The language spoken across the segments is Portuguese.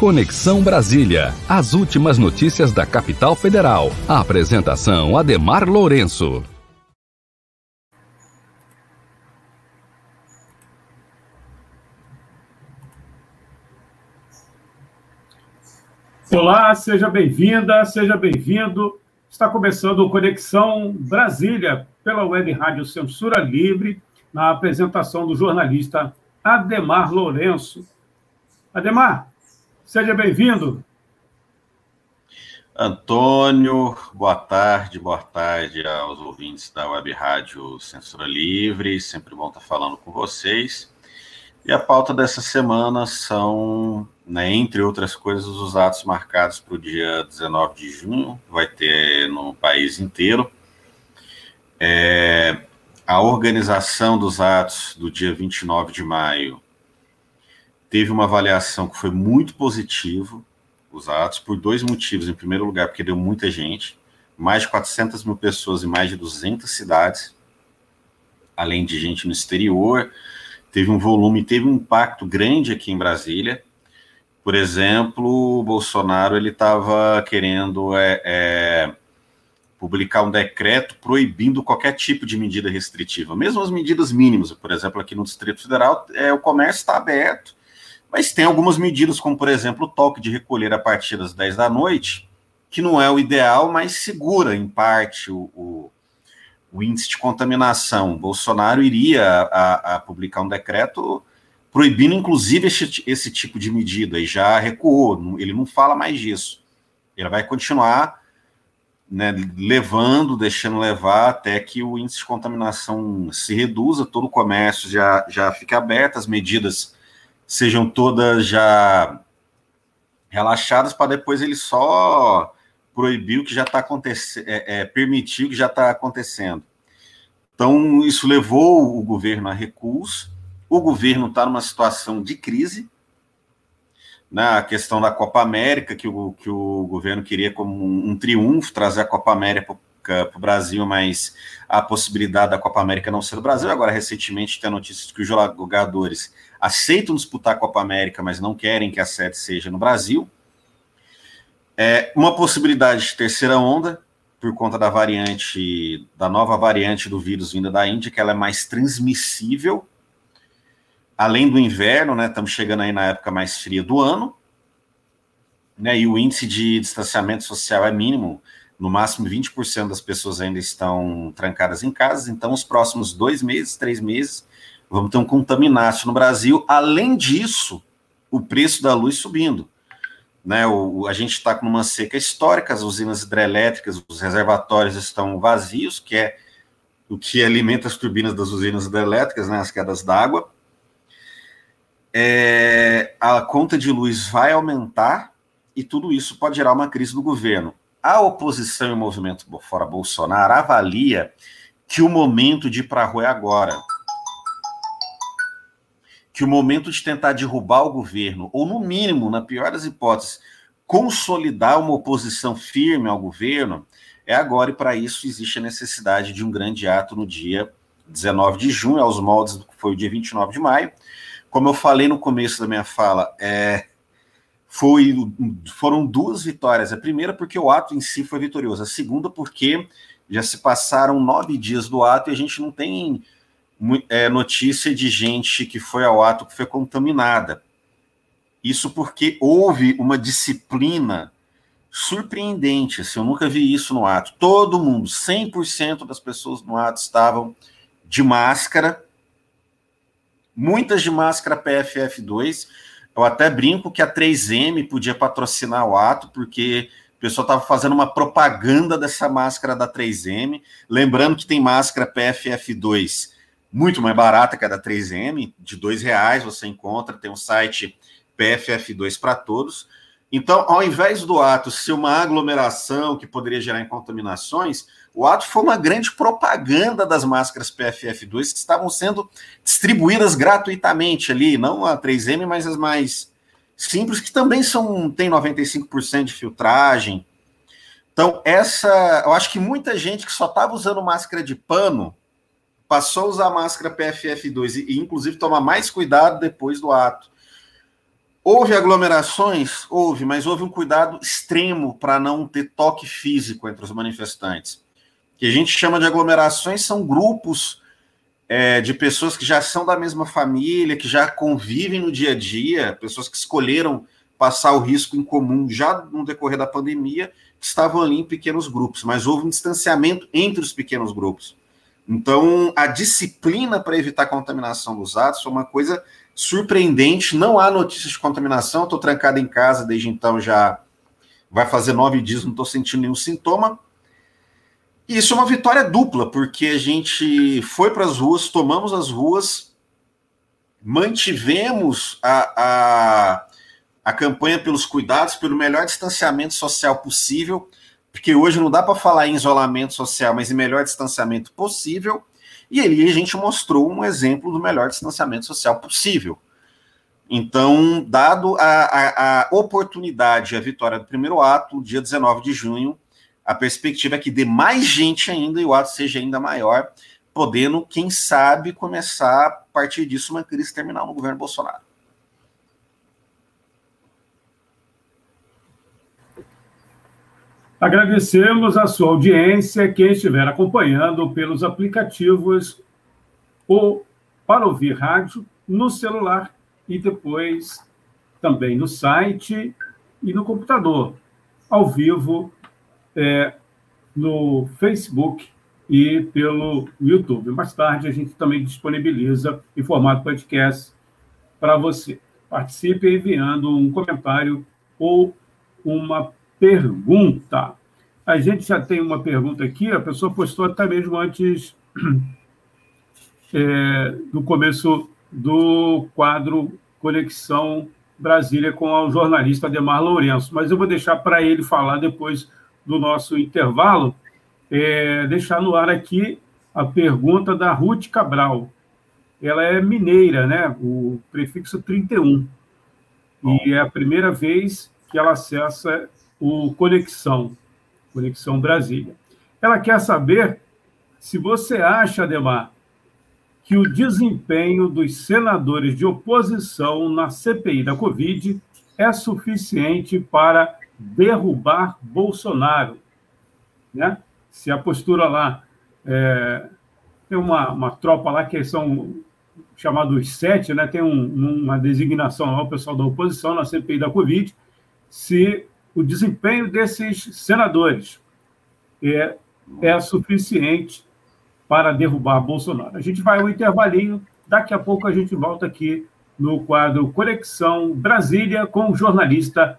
Conexão Brasília. As últimas notícias da capital federal. A apresentação Ademar Lourenço. Olá, seja bem-vinda, seja bem-vindo. Está começando o Conexão Brasília pela Web Rádio Censura Livre, na apresentação do jornalista Ademar Lourenço. Ademar, Seja bem-vindo. Antônio, boa tarde, boa tarde aos ouvintes da Web Rádio Censura Livre, sempre bom estar falando com vocês. E a pauta dessa semana são, né, entre outras coisas, os atos marcados para o dia 19 de junho, vai ter no país inteiro. É, a organização dos atos do dia 29 de maio teve uma avaliação que foi muito positiva, os atos, por dois motivos. Em primeiro lugar, porque deu muita gente, mais de 400 mil pessoas em mais de 200 cidades, além de gente no exterior. Teve um volume, teve um impacto grande aqui em Brasília. Por exemplo, o Bolsonaro ele estava querendo é, é, publicar um decreto proibindo qualquer tipo de medida restritiva, mesmo as medidas mínimas. Por exemplo, aqui no Distrito Federal, é, o comércio está aberto, mas tem algumas medidas, como por exemplo o toque de recolher a partir das 10 da noite, que não é o ideal, mas segura em parte o, o, o índice de contaminação. Bolsonaro iria a, a, publicar um decreto proibindo, inclusive, esse, esse tipo de medida, e já recuou, ele não fala mais disso. Ele vai continuar né, levando, deixando levar até que o índice de contaminação se reduza, todo o comércio já, já fique aberto, as medidas sejam todas já relaxadas para depois ele só proibir o que já está acontecendo, é, é, permitir o que já está acontecendo. Então, isso levou o governo a recurso. O governo está numa situação de crise. Né, a questão da Copa América, que o, que o governo queria como um, um triunfo, trazer a Copa América para o Brasil, mas a possibilidade da Copa América não ser do Brasil. Agora, recentemente, tem notícias que os jogadores aceitam disputar a Copa América, mas não querem que a sede seja no Brasil. É uma possibilidade de terceira onda, por conta da variante, da nova variante do vírus vinda da Índia, que ela é mais transmissível. Além do inverno, né? Estamos chegando aí na época mais fria do ano. Né, e o índice de distanciamento social é mínimo. No máximo 20% das pessoas ainda estão trancadas em casa. Então, os próximos dois meses, três meses, Vamos ter um contaminante no Brasil. Além disso, o preço da luz subindo. Né, o, a gente está com uma seca histórica, as usinas hidrelétricas, os reservatórios estão vazios, que é o que alimenta as turbinas das usinas hidrelétricas, né, as quedas d'água. É, a conta de luz vai aumentar e tudo isso pode gerar uma crise do governo. A oposição e o movimento fora Bolsonaro avalia que o momento de ir para a rua é agora que o momento de tentar derrubar o governo, ou no mínimo, na pior das hipóteses, consolidar uma oposição firme ao governo, é agora, e para isso existe a necessidade de um grande ato no dia 19 de junho, aos moldes do que foi o dia 29 de maio. Como eu falei no começo da minha fala, é, foi, foram duas vitórias. A primeira, porque o ato em si foi vitorioso. A segunda, porque já se passaram nove dias do ato e a gente não tem é, notícia de gente que foi ao ato que foi contaminada. Isso porque houve uma disciplina surpreendente. Assim, eu nunca vi isso no ato. Todo mundo, 100% das pessoas no ato estavam de máscara, muitas de máscara PFF2. Eu até brinco que a 3M podia patrocinar o ato, porque o pessoal estava fazendo uma propaganda dessa máscara da 3M. Lembrando que tem máscara PFF2 muito mais barata que a da 3M, de dois reais você encontra, tem um site PFF2 para todos. Então, ao invés do ato ser uma aglomeração que poderia gerar contaminações, o ato foi uma grande propaganda das máscaras PFF2 que estavam sendo distribuídas gratuitamente ali, não a 3M, mas as mais simples, que também são tem 95% de filtragem. Então, essa, eu acho que muita gente que só estava usando máscara de pano passou a usar máscara PFF2 e, inclusive, tomar mais cuidado depois do ato. Houve aglomerações? Houve, mas houve um cuidado extremo para não ter toque físico entre os manifestantes. Que a gente chama de aglomerações são grupos é, de pessoas que já são da mesma família, que já convivem no dia a dia, pessoas que escolheram passar o risco em comum já no decorrer da pandemia, que estavam ali em pequenos grupos, mas houve um distanciamento entre os pequenos grupos. Então, a disciplina para evitar a contaminação dos atos foi uma coisa surpreendente. Não há notícias de contaminação. Estou trancado em casa desde então, já vai fazer nove dias, não estou sentindo nenhum sintoma. Isso é uma vitória dupla, porque a gente foi para as ruas, tomamos as ruas, mantivemos a, a, a campanha pelos cuidados, pelo melhor distanciamento social possível, porque hoje não dá para falar em isolamento social, mas em melhor distanciamento possível. E ali a gente mostrou um exemplo do melhor distanciamento social possível. Então, dado a, a, a oportunidade, a vitória do primeiro ato, dia 19 de junho, a perspectiva é que dê mais gente ainda e o ato seja ainda maior, podendo, quem sabe, começar a partir disso uma crise terminal no governo Bolsonaro. Agradecemos a sua audiência, quem estiver acompanhando pelos aplicativos ou para ouvir rádio no celular e depois também no site e no computador, ao vivo é, no Facebook e pelo YouTube. Mais tarde a gente também disponibiliza em formato podcast para você. Participe enviando um comentário ou uma pergunta. A gente já tem uma pergunta aqui, a pessoa postou até mesmo antes é, do começo do quadro Conexão Brasília com o jornalista Ademar Lourenço, mas eu vou deixar para ele falar depois do nosso intervalo, é, deixar no ar aqui a pergunta da Ruth Cabral. Ela é mineira, né? O prefixo 31. E é a primeira vez que ela acessa o Conexão, Conexão Brasília. Ela quer saber se você acha, Ademar, que o desempenho dos senadores de oposição na CPI da Covid é suficiente para derrubar Bolsonaro. Né? Se a postura lá é, tem uma, uma tropa lá que são chamados sete, né? tem um, uma designação lá, o pessoal da oposição na CPI da Covid, se o desempenho desses senadores é, é suficiente para derrubar Bolsonaro. A gente vai ao intervalinho, daqui a pouco a gente volta aqui no quadro Conexão Brasília com o jornalista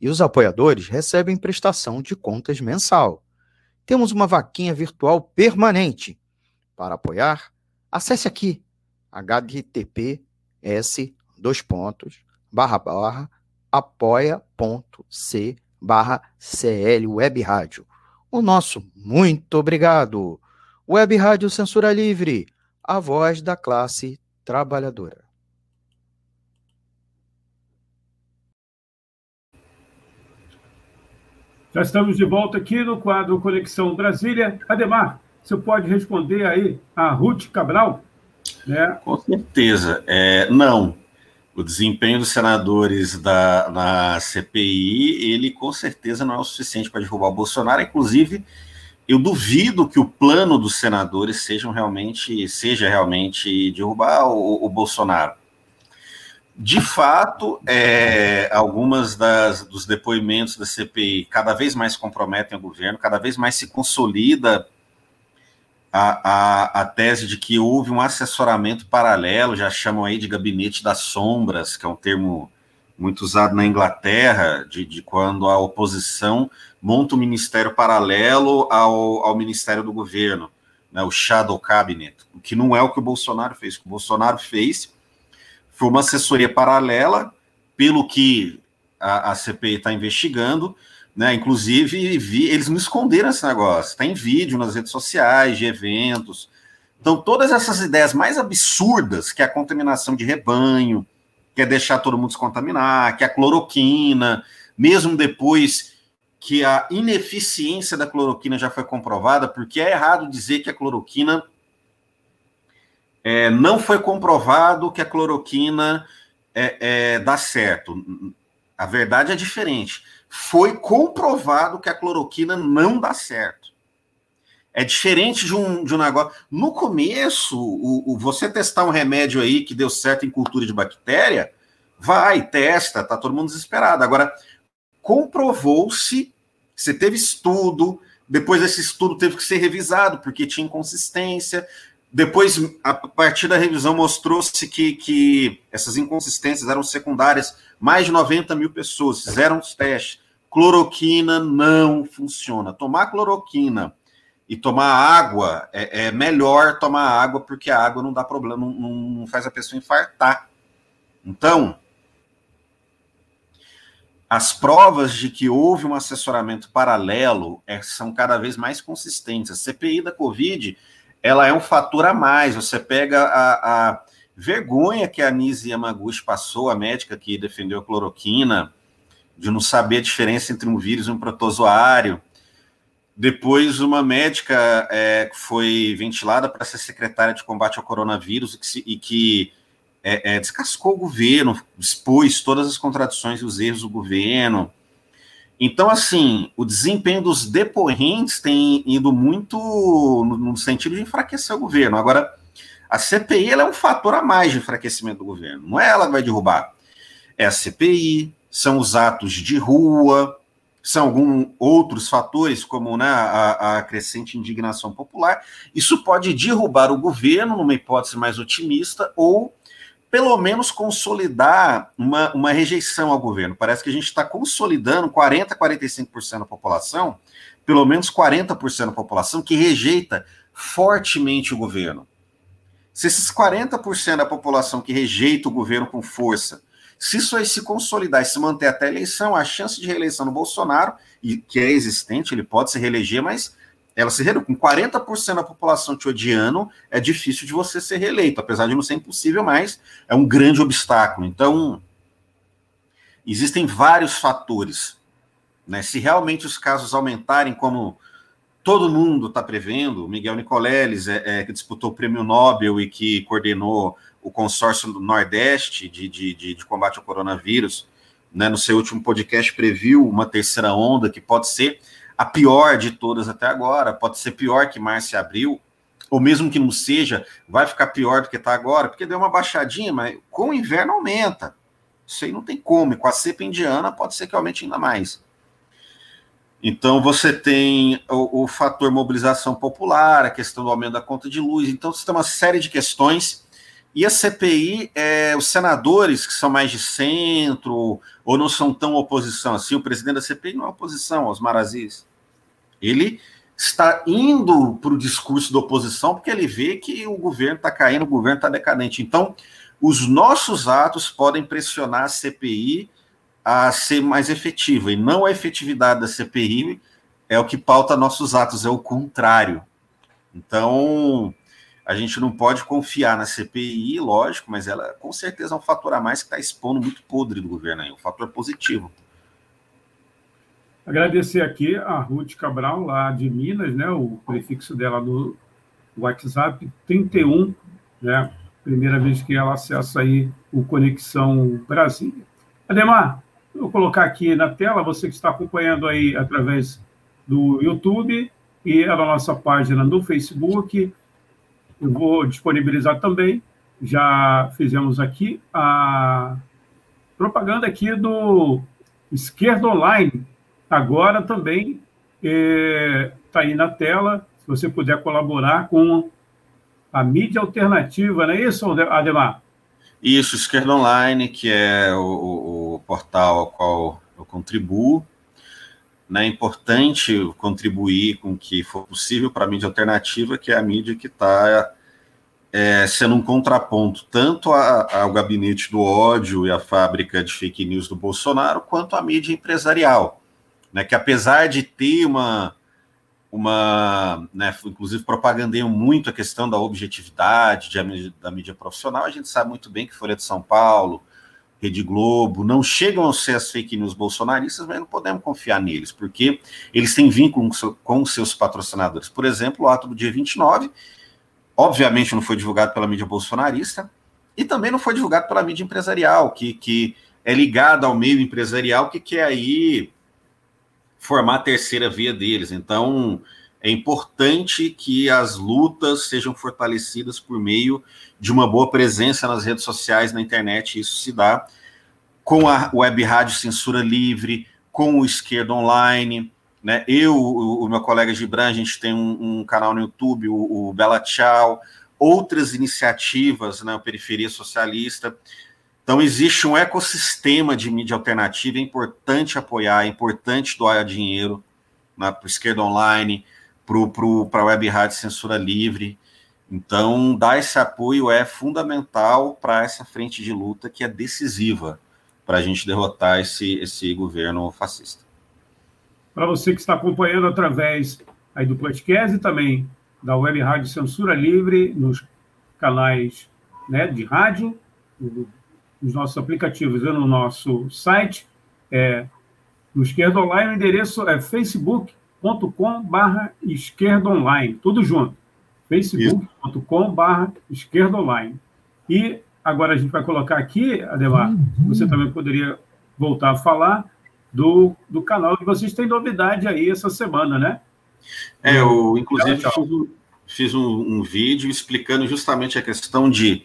E os apoiadores recebem prestação de contas mensal. Temos uma vaquinha virtual permanente. Para apoiar, acesse aqui https barra barra apoia.c barra CL Web Rádio. O nosso muito obrigado. Web Rádio Censura Livre, a voz da classe trabalhadora. Já estamos de volta aqui no quadro Conexão Brasília. Ademar, você pode responder aí a Ruth Cabral? Né? Com certeza. É, não, o desempenho dos senadores da, na CPI, ele com certeza não é o suficiente para derrubar o Bolsonaro. Inclusive, eu duvido que o plano dos senadores sejam realmente, seja realmente derrubar o, o Bolsonaro. De fato, é, algumas das, dos depoimentos da CPI cada vez mais comprometem o governo, cada vez mais se consolida a, a, a tese de que houve um assessoramento paralelo, já chamam aí de gabinete das sombras, que é um termo muito usado na Inglaterra, de, de quando a oposição monta um ministério paralelo ao, ao ministério do governo, né, o shadow cabinet, o que não é o que o Bolsonaro fez. O que o Bolsonaro fez foi uma assessoria paralela pelo que a, a CPI está investigando, né? Inclusive, vi, eles não esconderam esse negócio. Está em vídeo nas redes sociais, de eventos. Então, todas essas ideias mais absurdas, que é a contaminação de rebanho, que é deixar todo mundo se contaminar, que é a cloroquina, mesmo depois que a ineficiência da cloroquina já foi comprovada, porque é errado dizer que a cloroquina é, não foi comprovado que a cloroquina é, é, dá certo. A verdade é diferente foi comprovado que a cloroquina não dá certo. É diferente de um, de um negócio. No começo, o, o, você testar um remédio aí que deu certo em cultura de bactéria, vai, testa, tá todo mundo desesperado. Agora, comprovou-se, você teve estudo, depois esse estudo teve que ser revisado, porque tinha inconsistência. Depois, a partir da revisão, mostrou-se que, que essas inconsistências eram secundárias. Mais de 90 mil pessoas fizeram os testes Cloroquina não funciona. Tomar cloroquina e tomar água é, é melhor tomar água porque a água não dá problema, não, não faz a pessoa infartar. Então, as provas de que houve um assessoramento paralelo é, são cada vez mais consistentes. A CPI da Covid ela é um fator a mais. Você pega a, a vergonha que a Nise Yamaguchi passou, a médica que defendeu a cloroquina, de não saber a diferença entre um vírus e um protozoário. Depois, uma médica é, foi ventilada para ser secretária de combate ao coronavírus e que, se, e que é, é, descascou o governo, expôs todas as contradições e os erros do governo. Então, assim, o desempenho dos depoentes tem ido muito no, sentido de enfraquecer o governo. Agora, a CPI é um fator a mais de enfraquecimento do governo. Não é ela que vai derrubar. É a CPI, são os atos de rua, são alguns outros fatores, como né, a, a, crescente indignação popular. Isso pode derrubar o governo, numa hipótese mais otimista, ou pelo menos consolidar uma, uma rejeição ao governo. Parece que a gente está consolidando 40%, 45% da população, pelo menos 40% da população, que rejeita fortemente o governo. Se esses 40% da população que rejeita o governo com força se isso aí se consolidar e se manter até a eleição, a chance de reeleição do Bolsonaro, e que é existente, ele pode se reeleger, mas ela se reeleger. Com 40% da população te odiando, é difícil de você ser reeleito, apesar de não ser impossível, mas é um grande obstáculo. Então, existem vários fatores. Né? Se realmente os casos aumentarem, como todo mundo está prevendo, Miguel Nicoleles, é, é, que disputou o prêmio Nobel e que coordenou o consórcio do Nordeste de, de, de, de combate ao coronavírus, né, no seu último podcast previu uma terceira onda que pode ser a pior de todas até agora, pode ser pior que março e abril, ou mesmo que não seja, vai ficar pior do que está agora, porque deu uma baixadinha, mas com o inverno aumenta. Isso aí não tem como, e com a cepa indiana pode ser que aumente ainda mais. Então você tem o, o fator mobilização popular, a questão do aumento da conta de luz, então você tem uma série de questões e a CPI, é, os senadores que são mais de centro ou não são tão oposição assim, o presidente da CPI não é oposição aos marazis. Ele está indo para o discurso da oposição porque ele vê que o governo está caindo, o governo está decadente. Então, os nossos atos podem pressionar a CPI a ser mais efetiva, e não a efetividade da CPI é o que pauta nossos atos, é o contrário. Então, a gente não pode confiar na CPI, lógico, mas ela com certeza é um fator a mais que está expondo muito podre do governo aí, um fator positivo. Agradecer aqui a Ruth Cabral, lá de Minas, né? O prefixo dela no WhatsApp 31, né? Primeira vez que ela acessa aí o Conexão Brasília. Ademar, vou colocar aqui na tela, você que está acompanhando aí através do YouTube e a nossa página no Facebook eu vou disponibilizar também. Já fizemos aqui a propaganda aqui do Esquerda Online. Agora também está é, tá aí na tela. Se você puder colaborar com a mídia alternativa, não é isso, Ademar? Isso, Esquerda Online, que é o, o, o portal ao qual eu contribuo. Né, é importante contribuir com o que for possível para a mídia alternativa, que é a mídia que está é, sendo um contraponto tanto a, ao gabinete do ódio e a fábrica de fake news do Bolsonaro, quanto à mídia empresarial, né, que apesar de ter uma, uma né, inclusive propagandeiam muito a questão da objetividade de, da mídia profissional, a gente sabe muito bem que Folha de São Paulo, Rede Globo, não chegam a ser as fake news bolsonaristas, mas não podemos confiar neles, porque eles têm vínculo com seus patrocinadores. Por exemplo, o ato do dia 29, obviamente não foi divulgado pela mídia bolsonarista, e também não foi divulgado pela mídia empresarial, que, que é ligada ao meio empresarial, que quer aí formar a terceira via deles. Então, é importante que as lutas sejam fortalecidas por meio de uma boa presença nas redes sociais, na internet. Isso se dá com a web rádio Censura Livre, com o Esquerda Online. Né? Eu, o, o meu colega Gibran, a gente tem um, um canal no YouTube, o, o Bela Tchau, outras iniciativas né? Periferia Socialista. Então, existe um ecossistema de mídia alternativa, é importante apoiar, é importante doar dinheiro né, para o Esquerda Online, para a Web Rádio Censura Livre. Então, dar esse apoio é fundamental para essa frente de luta que é decisiva para a gente derrotar esse, esse governo fascista. Para você que está acompanhando através aí do podcast e também da Web Rádio Censura Livre, nos canais né, de rádio, nos nossos aplicativos e no nosso site, é, no Esquerda Online, o endereço é Facebook facebook.com.br esquerda online, tudo junto. facebook.com.br esquerda online. E agora a gente vai colocar aqui, Ademar, uhum. você também poderia voltar a falar do, do canal que vocês têm novidade aí essa semana, né? É, eu inclusive fiz, um, fiz um, um vídeo explicando justamente a questão de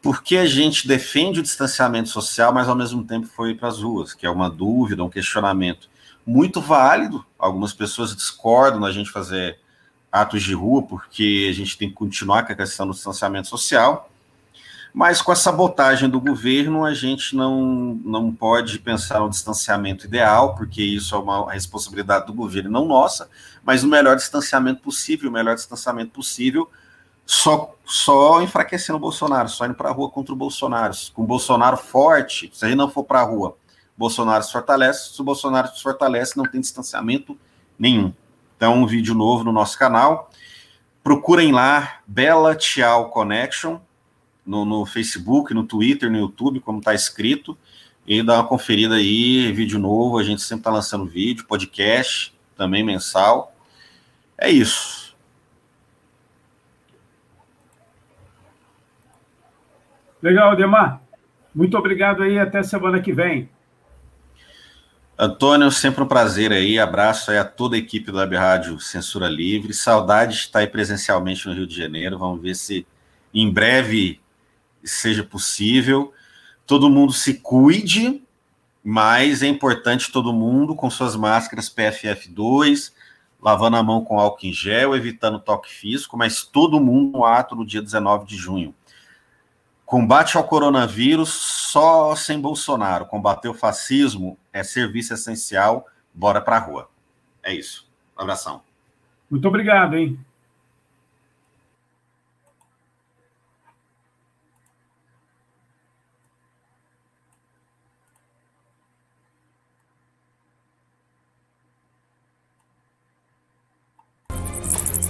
por que a gente defende o distanciamento social, mas ao mesmo tempo foi para as ruas, que é uma dúvida, um questionamento muito válido. Algumas pessoas discordam da gente fazer atos de rua, porque a gente tem que continuar com a questão do distanciamento social. Mas com a sabotagem do governo, a gente não, não pode pensar no distanciamento ideal, porque isso é uma responsabilidade do governo, não nossa, mas o melhor distanciamento possível, o melhor distanciamento possível, só, só enfraquecendo o Bolsonaro, só indo para a rua contra o Bolsonaro. Com o Bolsonaro forte, se a gente não for para a rua Bolsonaro se fortalece, se o Bolsonaro se fortalece, não tem distanciamento nenhum. Então, um vídeo novo no nosso canal. Procurem lá Bela Tchau Connection no, no Facebook, no Twitter, no YouTube, como está escrito, e dá uma conferida aí, vídeo novo. A gente sempre está lançando vídeo, podcast, também mensal. É isso. Legal, Demar. Muito obrigado aí, até semana que vem. Antônio, sempre um prazer aí. Abraço aí a toda a equipe do Web Rádio Censura Livre. Saudade de estar aí presencialmente no Rio de Janeiro. Vamos ver se em breve seja possível. Todo mundo se cuide, mas é importante todo mundo com suas máscaras PFF2, lavando a mão com álcool em gel, evitando toque físico, mas todo mundo no ato no dia 19 de junho. Combate ao coronavírus só sem Bolsonaro. Combater o fascismo é serviço essencial. Bora pra rua. É isso. Um abração. Muito obrigado, hein?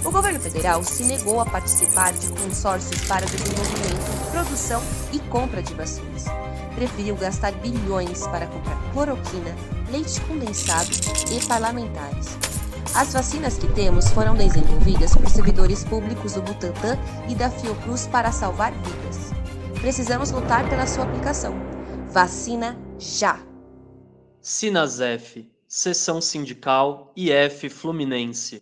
O governo federal se negou a participar de consórcios para desenvolvimento, produção e compra de vacinas. Preferiu gastar bilhões para comprar cloroquina, leite condensado e parlamentares. As vacinas que temos foram desenvolvidas por servidores públicos do Butantan e da Fiocruz para salvar vidas. Precisamos lutar pela sua aplicação. Vacina já! Sinasef, Seção Sindical IF Fluminense.